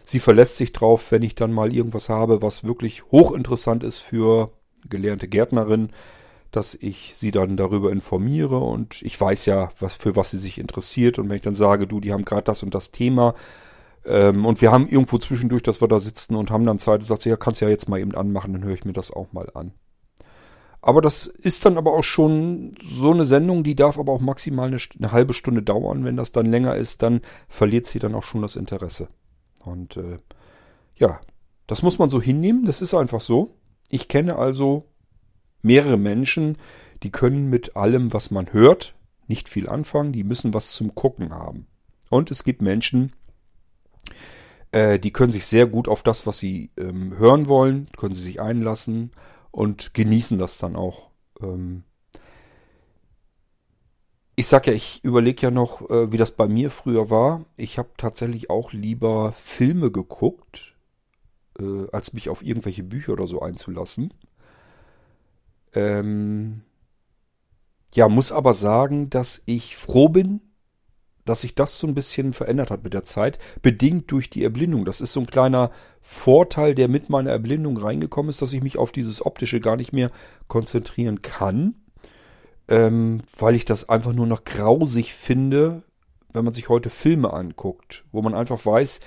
sie verlässt sich drauf, wenn ich dann mal irgendwas habe, was wirklich hochinteressant ist für gelernte Gärtnerin, dass ich sie dann darüber informiere und ich weiß ja, was, für was sie sich interessiert. Und wenn ich dann sage, du, die haben gerade das und das Thema, ähm, und wir haben irgendwo zwischendurch, dass wir da sitzen und haben dann Zeit, sagt sie, ja, kannst ja jetzt mal eben anmachen, dann höre ich mir das auch mal an. Aber das ist dann aber auch schon so eine Sendung, die darf aber auch maximal eine, eine halbe Stunde dauern. Wenn das dann länger ist, dann verliert sie dann auch schon das Interesse. Und äh, ja, das muss man so hinnehmen, das ist einfach so. Ich kenne also mehrere Menschen, die können mit allem, was man hört, nicht viel anfangen, die müssen was zum Gucken haben. Und es gibt Menschen, äh, die können sich sehr gut auf das, was sie ähm, hören wollen, können sie sich einlassen und genießen das dann auch. Ähm ich sag ja, ich überlege ja noch, äh, wie das bei mir früher war. Ich habe tatsächlich auch lieber Filme geguckt, äh, als mich auf irgendwelche Bücher oder so einzulassen. Ähm ja, muss aber sagen, dass ich froh bin, dass sich das so ein bisschen verändert hat mit der Zeit, bedingt durch die Erblindung. Das ist so ein kleiner Vorteil, der mit meiner Erblindung reingekommen ist, dass ich mich auf dieses Optische gar nicht mehr konzentrieren kann, ähm, weil ich das einfach nur noch grausig finde, wenn man sich heute Filme anguckt, wo man einfach weiß,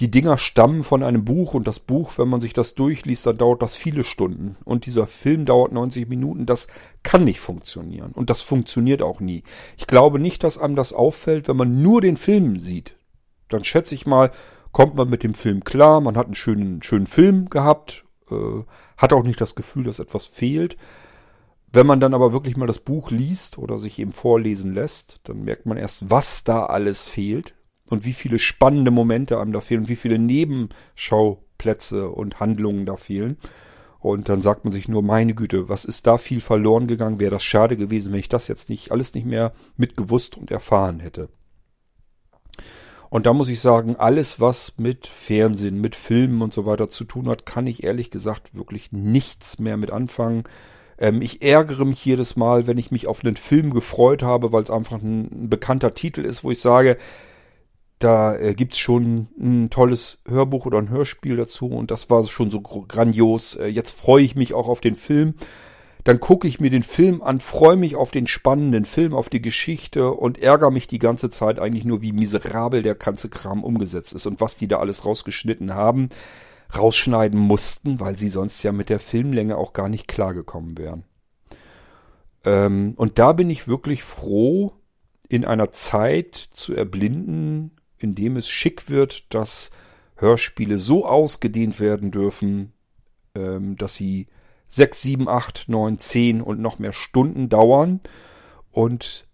die Dinger stammen von einem Buch und das Buch, wenn man sich das durchliest, dann dauert das viele Stunden. Und dieser Film dauert 90 Minuten. Das kann nicht funktionieren. Und das funktioniert auch nie. Ich glaube nicht, dass einem das auffällt, wenn man nur den Film sieht. Dann schätze ich mal, kommt man mit dem Film klar. Man hat einen schönen, schönen Film gehabt. Äh, hat auch nicht das Gefühl, dass etwas fehlt. Wenn man dann aber wirklich mal das Buch liest oder sich eben vorlesen lässt, dann merkt man erst, was da alles fehlt und wie viele spannende Momente einem da fehlen und wie viele Nebenschauplätze und Handlungen da fehlen. Und dann sagt man sich nur, meine Güte, was ist da viel verloren gegangen? Wäre das schade gewesen, wenn ich das jetzt nicht alles nicht mehr mitgewusst und erfahren hätte. Und da muss ich sagen, alles, was mit Fernsehen, mit Filmen und so weiter zu tun hat, kann ich ehrlich gesagt wirklich nichts mehr mit anfangen. Ähm, ich ärgere mich jedes Mal, wenn ich mich auf einen Film gefreut habe, weil es einfach ein, ein bekannter Titel ist, wo ich sage, da äh, gibt's schon ein tolles Hörbuch oder ein Hörspiel dazu und das war schon so grandios. Äh, jetzt freue ich mich auch auf den Film. Dann gucke ich mir den Film an, freue mich auf den spannenden Film, auf die Geschichte und ärgere mich die ganze Zeit eigentlich nur, wie miserabel der ganze Kram umgesetzt ist und was die da alles rausgeschnitten haben, rausschneiden mussten, weil sie sonst ja mit der Filmlänge auch gar nicht klargekommen wären. Ähm, und da bin ich wirklich froh, in einer Zeit zu erblinden, in dem es schick wird, dass Hörspiele so ausgedehnt werden dürfen, ähm, dass sie sechs, sieben, acht, neun, zehn und noch mehr Stunden dauern und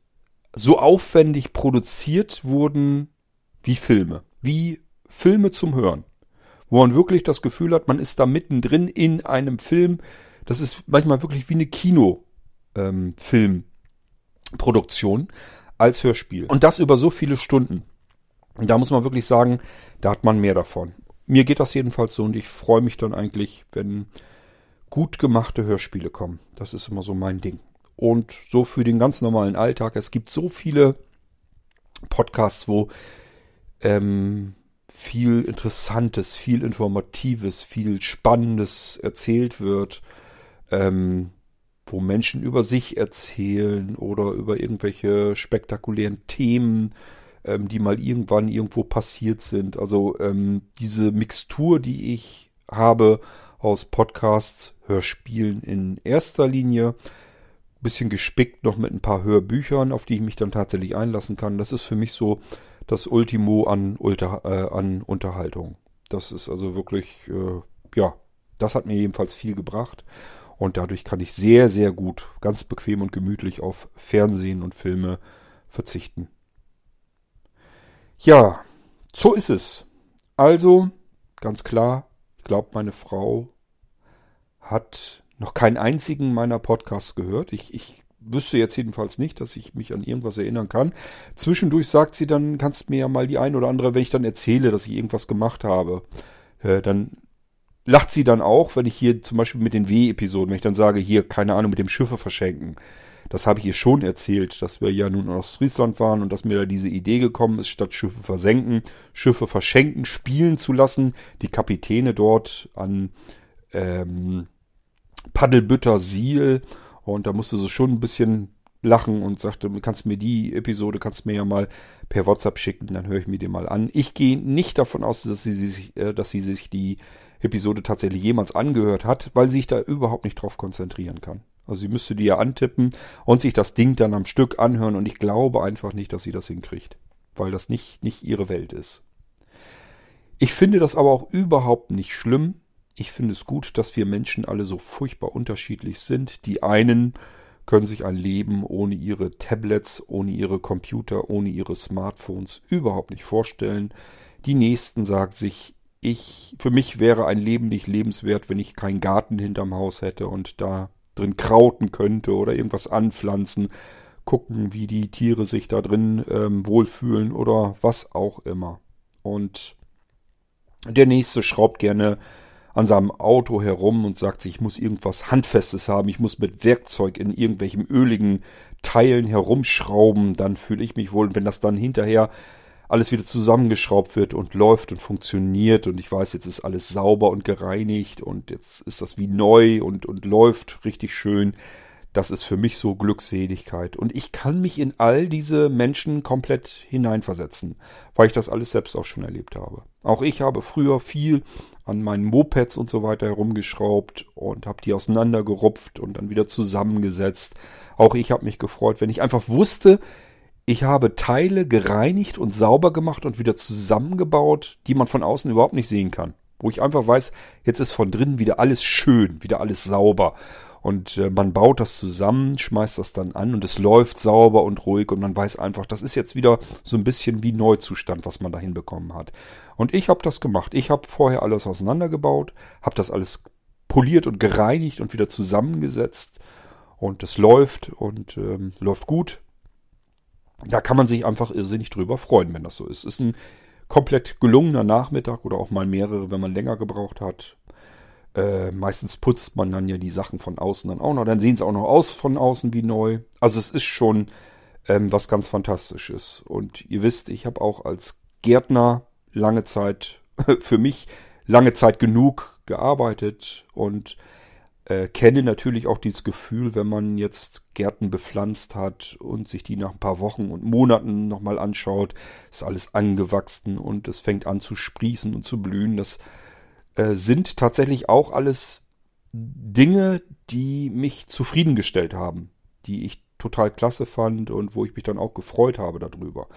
so aufwendig produziert wurden wie Filme, wie Filme zum Hören, wo man wirklich das Gefühl hat, man ist da mittendrin in einem Film. Das ist manchmal wirklich wie eine Kinofilmproduktion ähm, als Hörspiel. Und das über so viele Stunden. Da muss man wirklich sagen, da hat man mehr davon. Mir geht das jedenfalls so und ich freue mich dann eigentlich, wenn gut gemachte Hörspiele kommen. Das ist immer so mein Ding. Und so für den ganz normalen Alltag. Es gibt so viele Podcasts, wo ähm, viel Interessantes, viel Informatives, viel Spannendes erzählt wird, ähm, wo Menschen über sich erzählen oder über irgendwelche spektakulären Themen ähm, die mal irgendwann irgendwo passiert sind. Also ähm, diese Mixtur, die ich habe aus Podcasts, Hörspielen in erster Linie, bisschen gespickt noch mit ein paar Hörbüchern, auf die ich mich dann tatsächlich einlassen kann. Das ist für mich so das Ultimo an, Ulter, äh, an Unterhaltung. Das ist also wirklich, äh, ja, das hat mir jedenfalls viel gebracht. Und dadurch kann ich sehr, sehr gut, ganz bequem und gemütlich auf Fernsehen und Filme verzichten. Ja, so ist es. Also, ganz klar, ich glaube, meine Frau hat noch keinen einzigen meiner Podcasts gehört. Ich, ich wüsste jetzt jedenfalls nicht, dass ich mich an irgendwas erinnern kann. Zwischendurch sagt sie dann, kannst mir ja mal die ein oder andere, wenn ich dann erzähle, dass ich irgendwas gemacht habe, äh, dann lacht sie dann auch, wenn ich hier zum Beispiel mit den W-Episoden, wenn ich dann sage, hier, keine Ahnung, mit dem Schiffe verschenken Das habe ich ihr schon erzählt, dass wir ja nun in Ostfriesland waren und dass mir da diese Idee gekommen ist, statt Schiffe versenken, Schiffe verschenken, spielen zu lassen, die Kapitäne dort an ähm, Paddelbütter Siel und da musste sie schon ein bisschen lachen und sagte, kannst mir die Episode, kannst mir ja mal per WhatsApp schicken, dann höre ich mir die mal an. Ich gehe nicht davon aus, dass sie sich, äh, dass sie sich die Episode tatsächlich jemals angehört hat, weil sie sich da überhaupt nicht drauf konzentrieren kann. Also sie müsste die ja antippen und sich das Ding dann am Stück anhören und ich glaube einfach nicht, dass sie das hinkriegt, weil das nicht, nicht ihre Welt ist. Ich finde das aber auch überhaupt nicht schlimm. Ich finde es gut, dass wir Menschen alle so furchtbar unterschiedlich sind. Die einen können sich ein Leben ohne ihre Tablets, ohne ihre Computer, ohne ihre Smartphones überhaupt nicht vorstellen. Die nächsten sagen sich, ich, für mich wäre ein Leben nicht lebenswert, wenn ich keinen Garten hinterm Haus hätte und da drin krauten könnte oder irgendwas anpflanzen, gucken, wie die Tiere sich da drin ähm, wohlfühlen oder was auch immer. Und der nächste schraubt gerne an seinem Auto herum und sagt sich, ich muss irgendwas Handfestes haben, ich muss mit Werkzeug in irgendwelchen öligen Teilen herumschrauben, dann fühle ich mich wohl. Und wenn das dann hinterher alles wieder zusammengeschraubt wird und läuft und funktioniert und ich weiß, jetzt ist alles sauber und gereinigt und jetzt ist das wie neu und, und läuft richtig schön, das ist für mich so Glückseligkeit. Und ich kann mich in all diese Menschen komplett hineinversetzen, weil ich das alles selbst auch schon erlebt habe. Auch ich habe früher viel an meinen Mopeds und so weiter herumgeschraubt und habe die auseinandergerupft und dann wieder zusammengesetzt. Auch ich habe mich gefreut, wenn ich einfach wusste, ich habe Teile gereinigt und sauber gemacht und wieder zusammengebaut, die man von außen überhaupt nicht sehen kann. Wo ich einfach weiß, jetzt ist von drinnen wieder alles schön, wieder alles sauber. Und äh, man baut das zusammen, schmeißt das dann an und es läuft sauber und ruhig und man weiß einfach, das ist jetzt wieder so ein bisschen wie Neuzustand, was man da hinbekommen hat. Und ich habe das gemacht. Ich habe vorher alles auseinandergebaut, habe das alles poliert und gereinigt und wieder zusammengesetzt. Und es läuft und ähm, läuft gut. Da kann man sich einfach irrsinnig drüber freuen, wenn das so ist. Ist ein komplett gelungener Nachmittag oder auch mal mehrere, wenn man länger gebraucht hat. Äh, meistens putzt man dann ja die Sachen von außen dann auch noch. Dann sehen sie auch noch aus von außen wie neu. Also es ist schon ähm, was ganz Fantastisches. Und ihr wisst, ich habe auch als Gärtner lange Zeit, für mich lange Zeit genug gearbeitet und äh, kenne natürlich auch dieses Gefühl, wenn man jetzt Gärten bepflanzt hat und sich die nach ein paar Wochen und Monaten nochmal anschaut, ist alles angewachsen und es fängt an zu sprießen und zu blühen. Das äh, sind tatsächlich auch alles Dinge, die mich zufriedengestellt haben, die ich total klasse fand und wo ich mich dann auch gefreut habe darüber.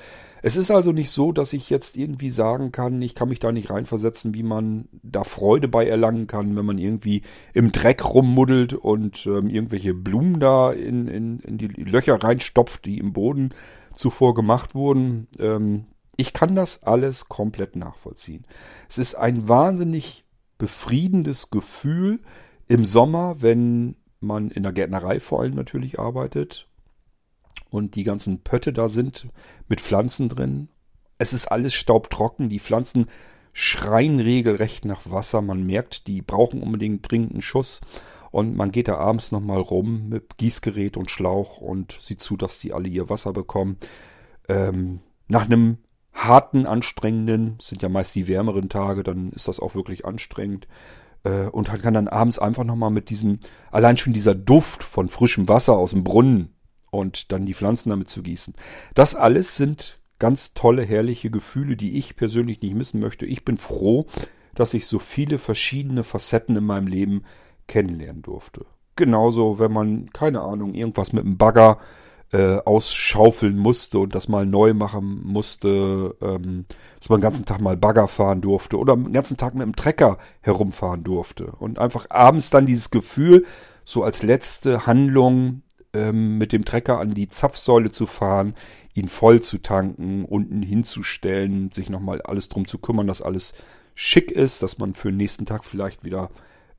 Es ist also nicht so, dass ich jetzt irgendwie sagen kann, ich kann mich da nicht reinversetzen, wie man da Freude bei erlangen kann, wenn man irgendwie im Dreck rummuddelt und ähm, irgendwelche Blumen da in, in, in die Löcher reinstopft, die im Boden zuvor gemacht wurden. Ähm, ich kann das alles komplett nachvollziehen. Es ist ein wahnsinnig befriedendes Gefühl im Sommer, wenn man in der Gärtnerei vor allem natürlich arbeitet und die ganzen Pötte da sind mit Pflanzen drin. Es ist alles staubtrocken, die Pflanzen schreien regelrecht nach Wasser. Man merkt, die brauchen unbedingt dringend einen Schuss. Und man geht da abends nochmal rum mit Gießgerät und Schlauch und sieht zu, dass die alle ihr Wasser bekommen. Ähm, nach einem harten, anstrengenden, sind ja meist die wärmeren Tage, dann ist das auch wirklich anstrengend. Äh, und kann dann abends einfach nochmal mit diesem, allein schon dieser Duft von frischem Wasser aus dem Brunnen und dann die Pflanzen damit zu gießen. Das alles sind ganz tolle, herrliche Gefühle, die ich persönlich nicht missen möchte. Ich bin froh, dass ich so viele verschiedene Facetten in meinem Leben kennenlernen durfte. Genauso, wenn man, keine Ahnung, irgendwas mit einem Bagger äh, ausschaufeln musste und das mal neu machen musste, ähm, dass man den ganzen Tag mal Bagger fahren durfte oder den ganzen Tag mit dem Trecker herumfahren durfte. Und einfach abends dann dieses Gefühl, so als letzte Handlung ähm, mit dem Trecker an die Zapfsäule zu fahren, ihn voll zu tanken, unten hinzustellen, sich nochmal alles drum zu kümmern, dass alles schick ist, dass man für den nächsten Tag vielleicht wieder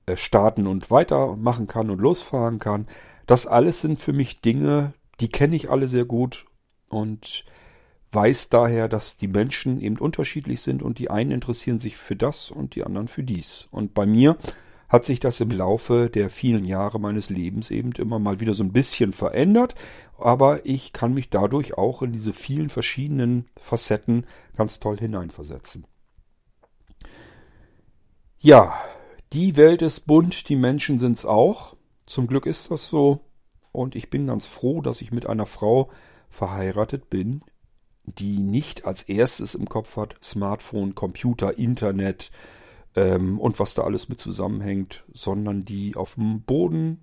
äh, starten und weitermachen kann und losfahren kann. Das alles sind für mich Dinge, die kenne ich alle sehr gut und weiß daher, dass die Menschen eben unterschiedlich sind und die einen interessieren sich für das und die anderen für dies. Und bei mir hat sich das im Laufe der vielen Jahre meines Lebens eben immer mal wieder so ein bisschen verändert. Aber ich kann mich dadurch auch in diese vielen verschiedenen Facetten ganz toll hineinversetzen. Ja, die Welt ist bunt, die Menschen sind's auch. Zum Glück ist das so. Und ich bin ganz froh, dass ich mit einer Frau verheiratet bin, die nicht als erstes im Kopf hat Smartphone, Computer, Internet, ähm, und was da alles mit zusammenhängt, sondern die auf dem Boden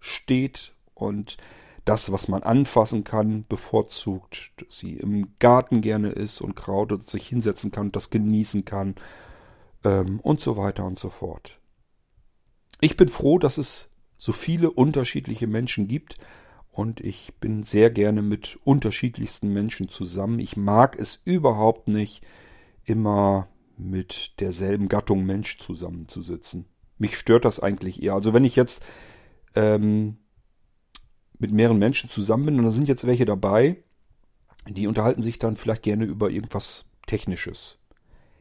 steht und das, was man anfassen kann, bevorzugt, dass sie im Garten gerne ist und Kraut und sich hinsetzen kann und das genießen kann ähm, und so weiter und so fort. Ich bin froh, dass es so viele unterschiedliche Menschen gibt und ich bin sehr gerne mit unterschiedlichsten Menschen zusammen. Ich mag es überhaupt nicht, immer mit derselben Gattung Mensch zusammenzusitzen. Mich stört das eigentlich eher. Also wenn ich jetzt ähm, mit mehreren Menschen zusammen bin und da sind jetzt welche dabei, die unterhalten sich dann vielleicht gerne über irgendwas Technisches.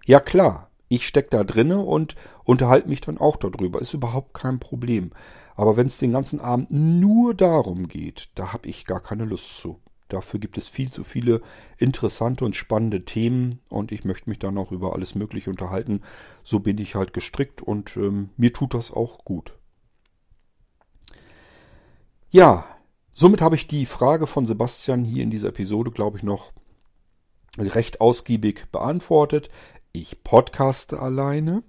Ja klar, ich stecke da drinne und unterhalte mich dann auch darüber. Ist überhaupt kein Problem. Aber wenn es den ganzen Abend nur darum geht, da habe ich gar keine Lust zu. Dafür gibt es viel zu viele interessante und spannende Themen und ich möchte mich dann auch über alles Mögliche unterhalten. So bin ich halt gestrickt und ähm, mir tut das auch gut. Ja, somit habe ich die Frage von Sebastian hier in dieser Episode, glaube ich, noch recht ausgiebig beantwortet. Ich podcaste alleine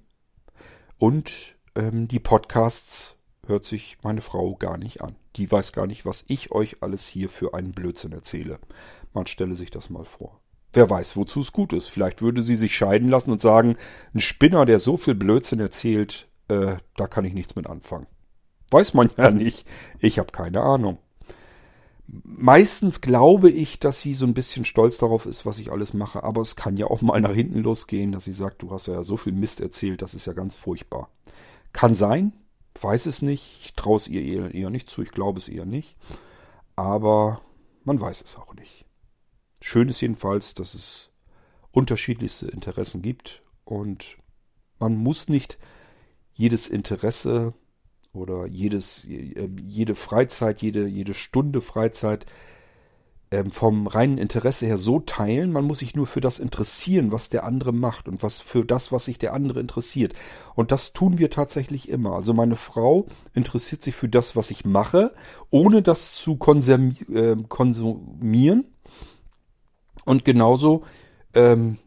und ähm, die Podcasts hört sich meine Frau gar nicht an die weiß gar nicht, was ich euch alles hier für einen Blödsinn erzähle. Man stelle sich das mal vor. Wer weiß, wozu es gut ist. Vielleicht würde sie sich scheiden lassen und sagen, ein Spinner, der so viel Blödsinn erzählt, äh, da kann ich nichts mit anfangen. Weiß man ja nicht. Ich habe keine Ahnung. Meistens glaube ich, dass sie so ein bisschen stolz darauf ist, was ich alles mache, aber es kann ja auch mal nach hinten losgehen, dass sie sagt, du hast ja so viel Mist erzählt, das ist ja ganz furchtbar. Kann sein, weiß es nicht. Ich traue es ihr eher, nicht zu. Ich glaube es eher nicht. Aber man weiß es auch nicht. Schön ist jedenfalls, dass es unterschiedlichste Interessen gibt und man muss nicht jedes Interesse oder jedes, jede Freizeit, jede, jede Stunde Freizeit vom reinen Interesse her so teilen. Man muss sich nur für das interessieren, was der andere macht und was für das, was sich der andere interessiert. Und das tun wir tatsächlich immer. Also meine Frau interessiert sich für das, was ich mache, ohne das zu äh, konsumieren. Und genauso, ähm,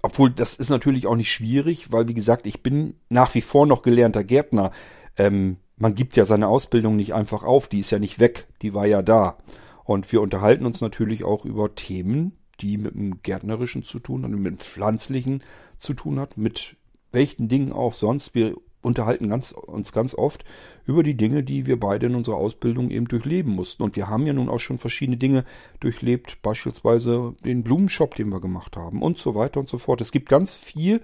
obwohl das ist natürlich auch nicht schwierig, weil wie gesagt, ich bin nach wie vor noch gelernter Gärtner. Ähm, man gibt ja seine Ausbildung nicht einfach auf, die ist ja nicht weg, die war ja da. Und wir unterhalten uns natürlich auch über Themen, die mit dem Gärtnerischen zu tun haben, mit dem Pflanzlichen zu tun hat, mit welchen Dingen auch sonst. Wir unterhalten ganz, uns ganz oft über die Dinge, die wir beide in unserer Ausbildung eben durchleben mussten. Und wir haben ja nun auch schon verschiedene Dinge durchlebt, beispielsweise den Blumenshop, den wir gemacht haben und so weiter und so fort. Es gibt ganz viel,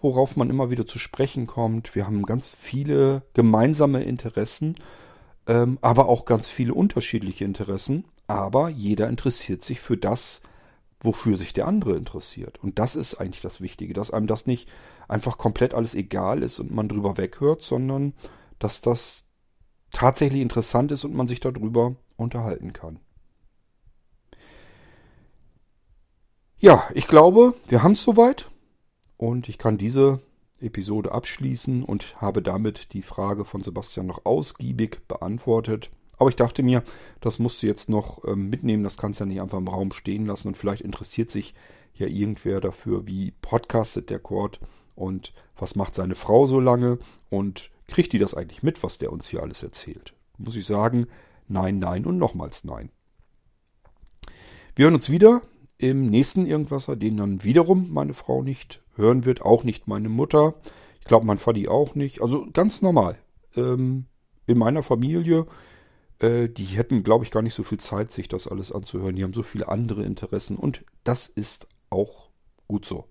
worauf man immer wieder zu sprechen kommt. Wir haben ganz viele gemeinsame Interessen, ähm, aber auch ganz viele unterschiedliche Interessen aber jeder interessiert sich für das, wofür sich der andere interessiert. Und das ist eigentlich das Wichtige, dass einem das nicht einfach komplett alles egal ist und man drüber weghört, sondern dass das tatsächlich interessant ist und man sich darüber unterhalten kann. Ja, ich glaube, wir haben es soweit und ich kann diese Episode abschließen und habe damit die Frage von Sebastian noch ausgiebig beantwortet. Aber ich dachte mir, das musst du jetzt noch ähm, mitnehmen, das kannst du ja nicht einfach im Raum stehen lassen und vielleicht interessiert sich ja irgendwer dafür, wie podcastet der Cord und was macht seine Frau so lange und kriegt die das eigentlich mit, was der uns hier alles erzählt? Muss ich sagen, nein, nein und nochmals nein. Wir hören uns wieder im nächsten Irgendwasser, den dann wiederum meine Frau nicht hören wird, auch nicht meine Mutter. Ich glaube, mein Vati auch nicht. Also ganz normal. Ähm, in meiner Familie äh, die hätten, glaube ich, gar nicht so viel Zeit, sich das alles anzuhören. Die haben so viele andere Interessen und das ist auch gut so.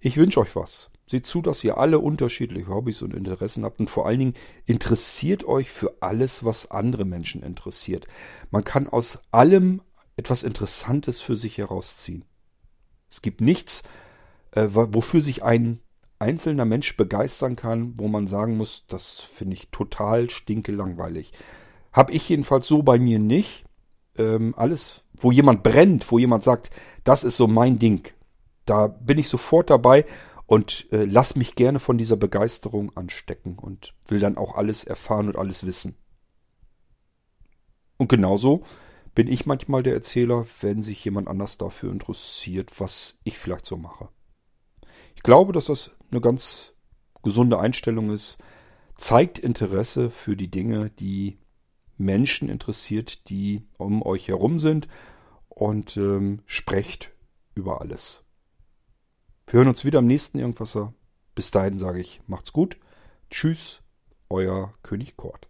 Ich wünsche euch was. Seht zu, dass ihr alle unterschiedliche Hobbys und Interessen habt und vor allen Dingen interessiert euch für alles, was andere Menschen interessiert. Man kann aus allem etwas Interessantes für sich herausziehen. Es gibt nichts, äh, wofür sich ein einzelner Mensch begeistern kann, wo man sagen muss, das finde ich total stinke langweilig. Hab ich jedenfalls so bei mir nicht. Ähm, alles, wo jemand brennt, wo jemand sagt, das ist so mein Ding, da bin ich sofort dabei und äh, lass mich gerne von dieser Begeisterung anstecken und will dann auch alles erfahren und alles wissen. Und genauso bin ich manchmal der Erzähler, wenn sich jemand anders dafür interessiert, was ich vielleicht so mache. Ich glaube, dass das eine ganz gesunde Einstellung ist, zeigt Interesse für die Dinge, die Menschen interessiert, die um euch herum sind und ähm, sprecht über alles. Wir hören uns wieder am nächsten Irgendwasser. Bis dahin sage ich, macht's gut. Tschüss, euer König Kort.